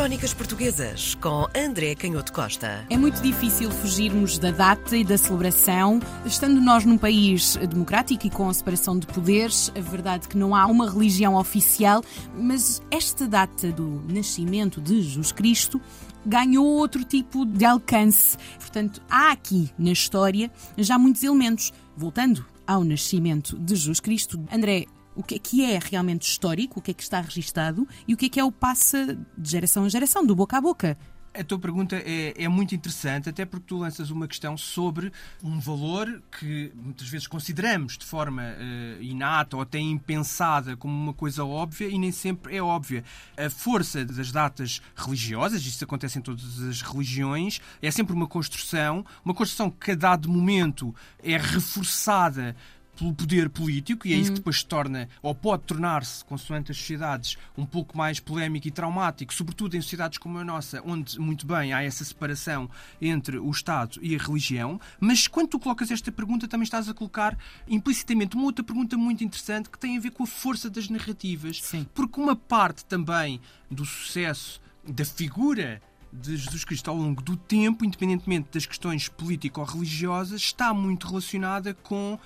Crónicas Portuguesas com André Canhoto Costa. É muito difícil fugirmos da data e da celebração. Estando nós num país democrático e com a separação de poderes, a verdade é que não há uma religião oficial, mas esta data do nascimento de Jesus Cristo ganhou outro tipo de alcance. Portanto, há aqui na história já muitos elementos. Voltando ao nascimento de Jesus Cristo, André, o que é que é realmente histórico, o que é que está registado e o que é que é o passa de geração em geração, do boca a boca. A tua pergunta é, é, muito interessante, até porque tu lanças uma questão sobre um valor que muitas vezes consideramos de forma uh, inata ou até impensada como uma coisa óbvia e nem sempre é óbvia. A força das datas religiosas, isso acontece em todas as religiões, é sempre uma construção, uma construção que a dado momento é reforçada pelo poder político, e é isso que uhum. depois se torna, ou pode tornar-se, consoante as sociedades, um pouco mais polémico e traumático, sobretudo em sociedades como a nossa, onde, muito bem, há essa separação entre o Estado e a religião. Mas quando tu colocas esta pergunta, também estás a colocar implicitamente uma outra pergunta muito interessante que tem a ver com a força das narrativas. Sim. Porque uma parte também do sucesso da figura de Jesus Cristo ao longo do tempo, independentemente das questões político-religiosas, está muito relacionada com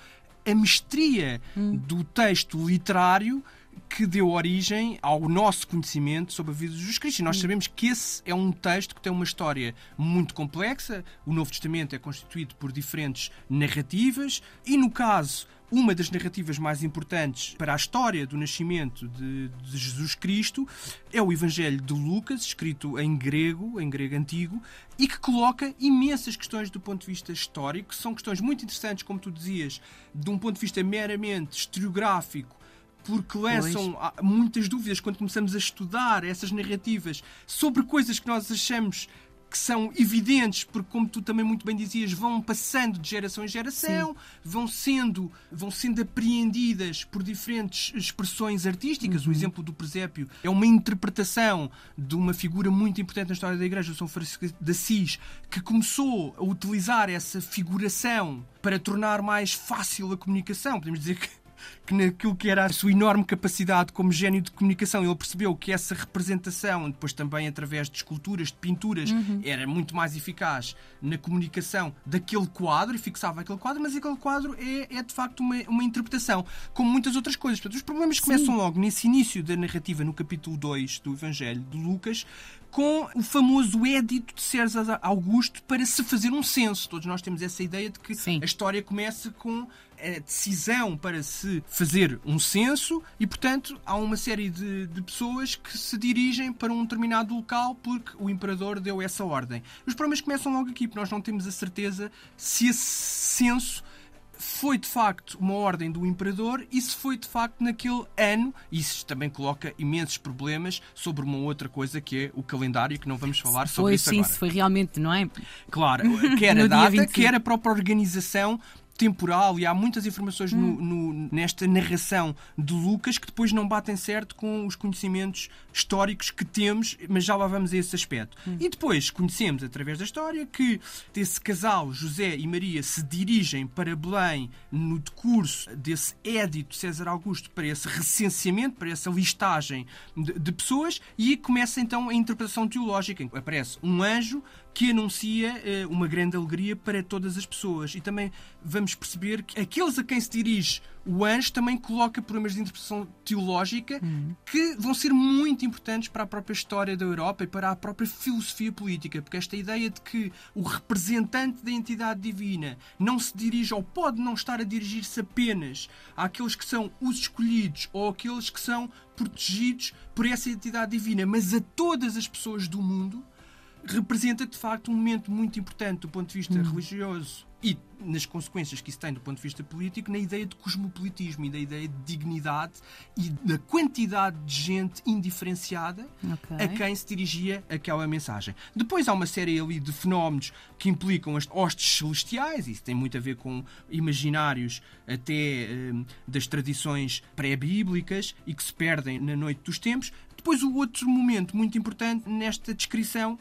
a mestria hum. do texto literário que deu origem ao nosso conhecimento sobre a vida de Jesus Cristo. E nós hum. sabemos que esse é um texto que tem uma história muito complexa. O Novo Testamento é constituído por diferentes narrativas e, no caso, uma das narrativas mais importantes para a história do nascimento de, de, Jesus Cristo é o Evangelho de Lucas, escrito em grego, em grego antigo, e que coloca imensas questões do ponto de vista histórico, são questões muito interessantes, como tu dizias, de um ponto de vista meramente historiográfico porque lançam pois. muitas dúvidas quando começamos a estudar essas narrativas sobre coisas que nós achamos que são evidentes, porque, como tu também muito bem dizias, vão passando de geração em geração, Sim. vão sendo, vão sendo apreendidas por diferentes expressões artísticas. Uhum. O exemplo do presépio é uma interpretação de uma figura muito importante na história da Igreja, São Francisco de Assis, que começou a utilizar essa figuração para tornar mais fácil a comunicação. Podemos dizer que que naquilo que era a sua enorme capacidade como gênio de comunicação, ele percebeu que essa representação, depois também através de esculturas, de pinturas, uhum. era muito mais eficaz na comunicação daquele quadro e fixava aquele quadro, mas aquele quadro é, é de facto uma, uma interpretação, como muitas outras coisas. Portanto, os problemas Sim. começam logo nesse início da narrativa, no capítulo 2 do Evangelho de Lucas, com o famoso édito de César Augusto para se fazer um censo. Todos nós temos essa ideia de que Sim. a história começa com a decisão para se fazer um censo e, portanto, há uma série de, de, pessoas que se dirigem para um determinado local porque o imperador deu essa ordem. Os problemas começam logo aqui, porque nós não temos a certeza se esse censo foi de facto uma ordem do imperador e se foi de facto naquele ano. Isso também coloca imensos problemas sobre uma outra coisa que é o calendário, que não vamos falar sobre foi, isso sim, agora. se foi realmente, não é? Claro, quer a data, quer a própria organização temporal e há muitas informações hum. no, no, nesta narração de Lucas que depois não batem certo com os conhecimentos históricos que temos, mas já lá vamos a esse aspecto. Hum. E depois conhecemos, através da história, que esse casal, José e Maria, se dirigem para Belém no decurso desse édito César Augusto para esse recenseamento, para essa listagem de, de pessoas e começa então a interpretação teológica. Aparece um anjo que anuncia eh, uma grande alegria para todas as pessoas. E também vamos perceber que aqueles a quem se dirige o anjo também coloca problemas de interpretação teológica uhum. que vão ser muito importantes para a própria história da Europa e para a própria filosofia política, porque esta ideia de que o representante da entidade divina não se dirige ou pode não estar a dirigir-se apenas àqueles que são os escolhidos ou àqueles que são protegidos por essa entidade divina, mas a todas as pessoas do mundo representa de facto um momento muito importante do ponto de vista hum. religioso e nas consequências que isso tem do ponto de vista político, na ideia de cosmopolitismo e da ideia de dignidade e da quantidade de gente indiferenciada okay. a quem se dirigia aquela mensagem. Depois há uma série ali de fenómenos que implicam as hostes celestiais, isso tem muito a ver com imaginários até hum, das tradições pré-bíblicas e que se perdem na noite dos tempos. Depois o outro momento muito importante nesta descrição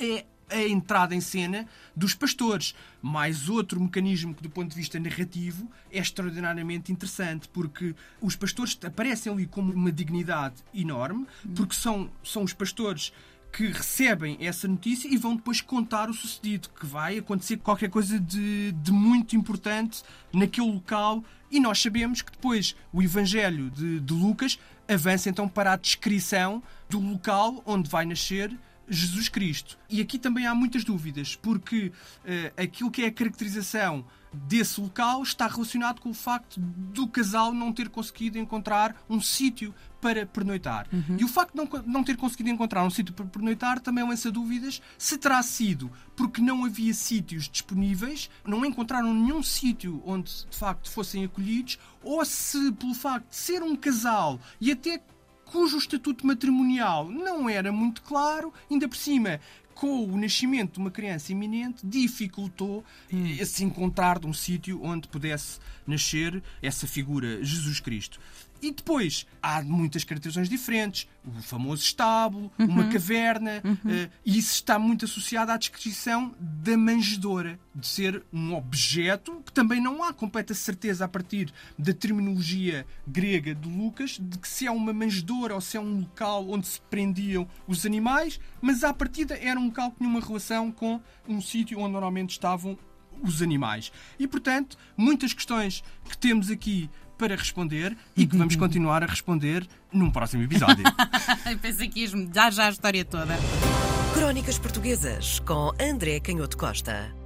é a entrada em cena dos pastores. Mais outro mecanismo que, do ponto de vista narrativo, é extraordinariamente interessante, porque os pastores aparecem ali como uma dignidade enorme, porque são, são os pastores que recebem essa notícia e vão depois contar o sucedido, que vai acontecer qualquer coisa de, de muito importante naquele local. E nós sabemos que depois o Evangelho de, de Lucas avança então para a descrição do local onde vai nascer Jesus Cristo. E aqui também há muitas dúvidas, porque uh, aquilo que é a caracterização desse local está relacionado com o facto do casal não ter conseguido encontrar um sítio para pernoitar. Uhum. E o facto de não, não ter conseguido encontrar um sítio para pernoitar também lança dúvidas se terá sido porque não havia sítios disponíveis, não encontraram nenhum sítio onde de facto fossem acolhidos, ou se pelo facto de ser um casal e até cujo estatuto matrimonial não era muito claro, ainda por cima com o nascimento de uma criança iminente, dificultou hum. esse encontrar de um sítio onde pudesse nascer essa figura, Jesus Cristo. E depois há muitas caracterizações diferentes, o famoso estábulo, uhum. uma caverna, uhum. uh, e isso está muito associado à descrição da manjedoura, de ser um objeto que também não há completa certeza a partir da terminologia grega de Lucas de que se é uma manjedoura ou se é um local onde se prendiam os animais, mas à partida era um local que tinha uma relação com um sítio onde normalmente estavam os animais. E, portanto, muitas questões que temos aqui para responder e que vamos continuar a responder num próximo episódio. Pensei que ias-me dar já a história toda. Crónicas Portuguesas com André Canhoto Costa.